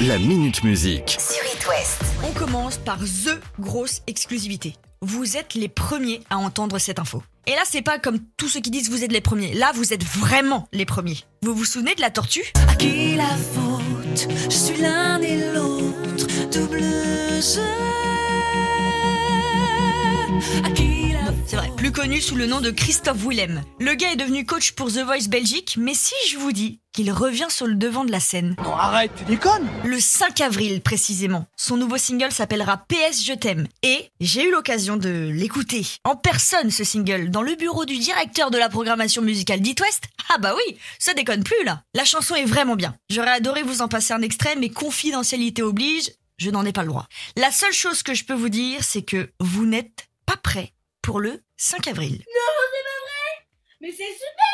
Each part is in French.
La Minute Musique. sur It West. On commence par THE grosse exclusivité. Vous êtes les premiers à entendre cette info. Et là, c'est pas comme tous ceux qui disent vous êtes les premiers. Là, vous êtes vraiment les premiers. Vous vous souvenez de la tortue? À qui la faute? Je suis l'un et l'autre, double jeu. C'est vrai, plus connu sous le nom de Christophe Willem. Le gars est devenu coach pour The Voice Belgique, mais si je vous dis qu'il revient sur le devant de la scène. Non, arrête, tu déconnes Le 5 avril précisément. Son nouveau single s'appellera PS Je t'aime. Et j'ai eu l'occasion de l'écouter en personne ce single dans le bureau du directeur de la programmation musicale d'It West. Ah bah oui, ça déconne plus là. La chanson est vraiment bien. J'aurais adoré vous en passer un extrait, mais confidentialité oblige, je n'en ai pas le droit. La seule chose que je peux vous dire, c'est que vous n'êtes pas prêt pour le 5 avril. Mais c'est super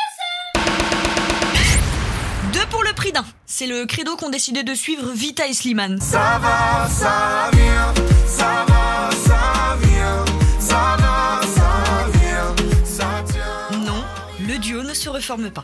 Deux pour le prix d'un. C'est le credo qu'ont décidé de suivre Vita et Slimane. Ça va, ça vient, ça va, ça vient, ça va, ça vient, ça tient. Non, le duo ne se reforme pas.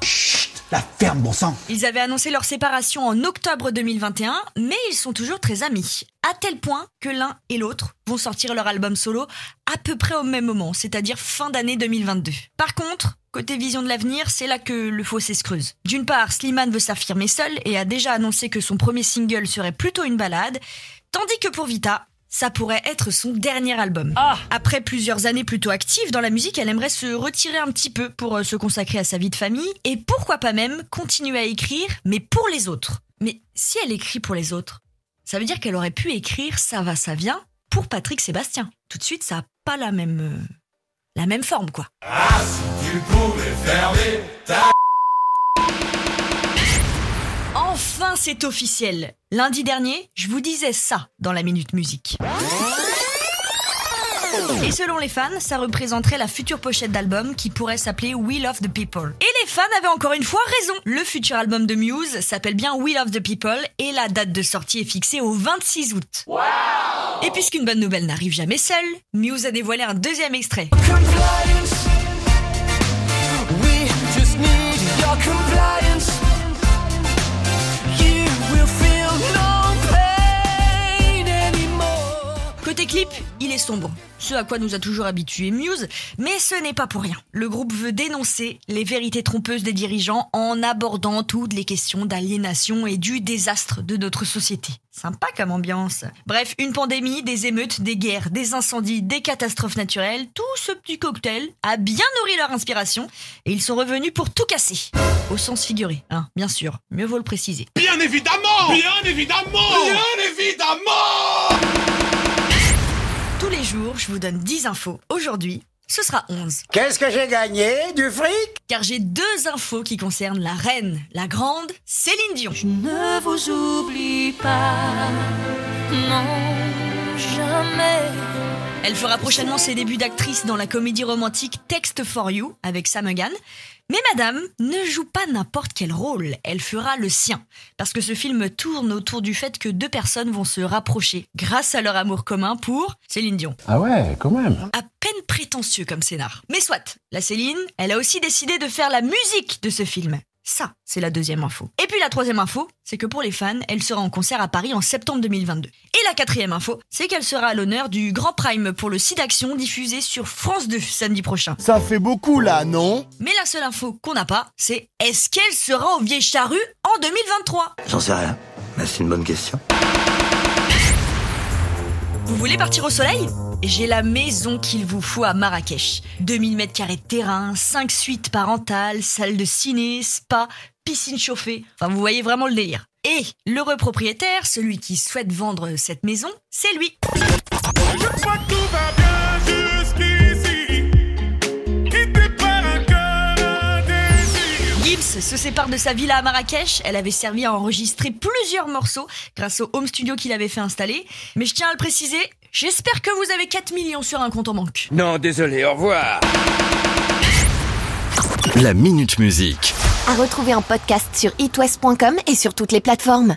La ferme, bon sang Ils avaient annoncé leur séparation en octobre 2021, mais ils sont toujours très amis. À tel point que l'un et l'autre vont sortir leur album solo à peu près au même moment, c'est-à-dire fin d'année 2022. Par contre, côté vision de l'avenir, c'est là que le fossé se creuse. D'une part, Slimane veut s'affirmer seul et a déjà annoncé que son premier single serait plutôt une balade, tandis que pour Vita, ça pourrait être son dernier album. Après plusieurs années plutôt actives dans la musique, elle aimerait se retirer un petit peu pour euh, se consacrer à sa vie de famille et pourquoi pas même continuer à écrire, mais pour les autres. Mais si elle écrit pour les autres, ça veut dire qu'elle aurait pu écrire Ça va, ça vient pour Patrick Sébastien. Tout de suite, ça a pas la même euh, la même forme quoi. Tu pouvais fermer ta c'est officiel. Lundi dernier, je vous disais ça dans la Minute Musique. Et selon les fans, ça représenterait la future pochette d'album qui pourrait s'appeler We Love the People. Et les fans avaient encore une fois raison. Le futur album de Muse s'appelle bien We Love the People et la date de sortie est fixée au 26 août. et puisqu'une bonne nouvelle n'arrive jamais seule, Muse a dévoilé un deuxième extrait. compliance. We just need your compliance. Clip, il est sombre, ce à quoi nous a toujours habitués Muse, mais ce n'est pas pour rien. Le groupe veut dénoncer les vérités trompeuses des dirigeants en abordant toutes les questions d'aliénation et du désastre de notre société. Sympa comme ambiance. Bref, une pandémie, des émeutes, des guerres, des incendies, des catastrophes naturelles, tout ce petit cocktail a bien nourri leur inspiration et ils sont revenus pour tout casser. Au sens figuré, hein, bien sûr, mieux vaut le préciser. Bien évidemment Bien évidemment Bien évidemment Tous les jours, je vous donne 10 infos. Aujourd'hui, ce sera 11. Qu'est-ce que j'ai gagné Du fric? Car j'ai deux infos qui concernent la reine, la grande Céline Dion. Je ne vous oublie pas. Non, jamais. Elle fera prochainement ses débuts d'actrice dans la comédie romantique Text for You avec Sam Egan. Mais madame ne joue pas n'importe quel rôle, elle fera le sien. Parce que ce film tourne autour du fait que deux personnes vont se rapprocher grâce à leur amour commun pour Céline Dion. Ah ouais, quand même. À peine prétentieux comme scénar. Mais soit, la Céline, elle a aussi décidé de faire la musique de ce film. Ça, c'est la deuxième info. Et puis la troisième info, c'est que pour les fans, elle sera en concert à Paris en septembre 2022. Et la quatrième info, c'est qu'elle sera à l'honneur du Grand Prime pour le site Action diffusé sur France 2 samedi prochain. Ça fait beaucoup là, non? Mais la seule info qu'on n'a pas, c'est est-ce qu'elle sera au Vieille Charrue en 2023 J'en sais rien. Mais c'est une bonne question. Vous voulez partir au soleil? J'ai la maison qu'il vous faut à Marrakech. 2000 mètres carrés de terrain, 5 suites parentales, salle de ciné, spa, piscine chauffée. Enfin, vous voyez vraiment le délire. Et l'heureux propriétaire, celui qui souhaite vendre cette maison, c'est lui. Gibbs se sépare de sa villa à Marrakech. Elle avait servi à enregistrer plusieurs morceaux grâce au home studio qu'il avait fait installer. Mais je tiens à le préciser, j'espère que vous avez 4 millions sur un compte en banque. Non, désolé, au revoir. La Minute Musique. À retrouver en podcast sur itwest.com et sur toutes les plateformes.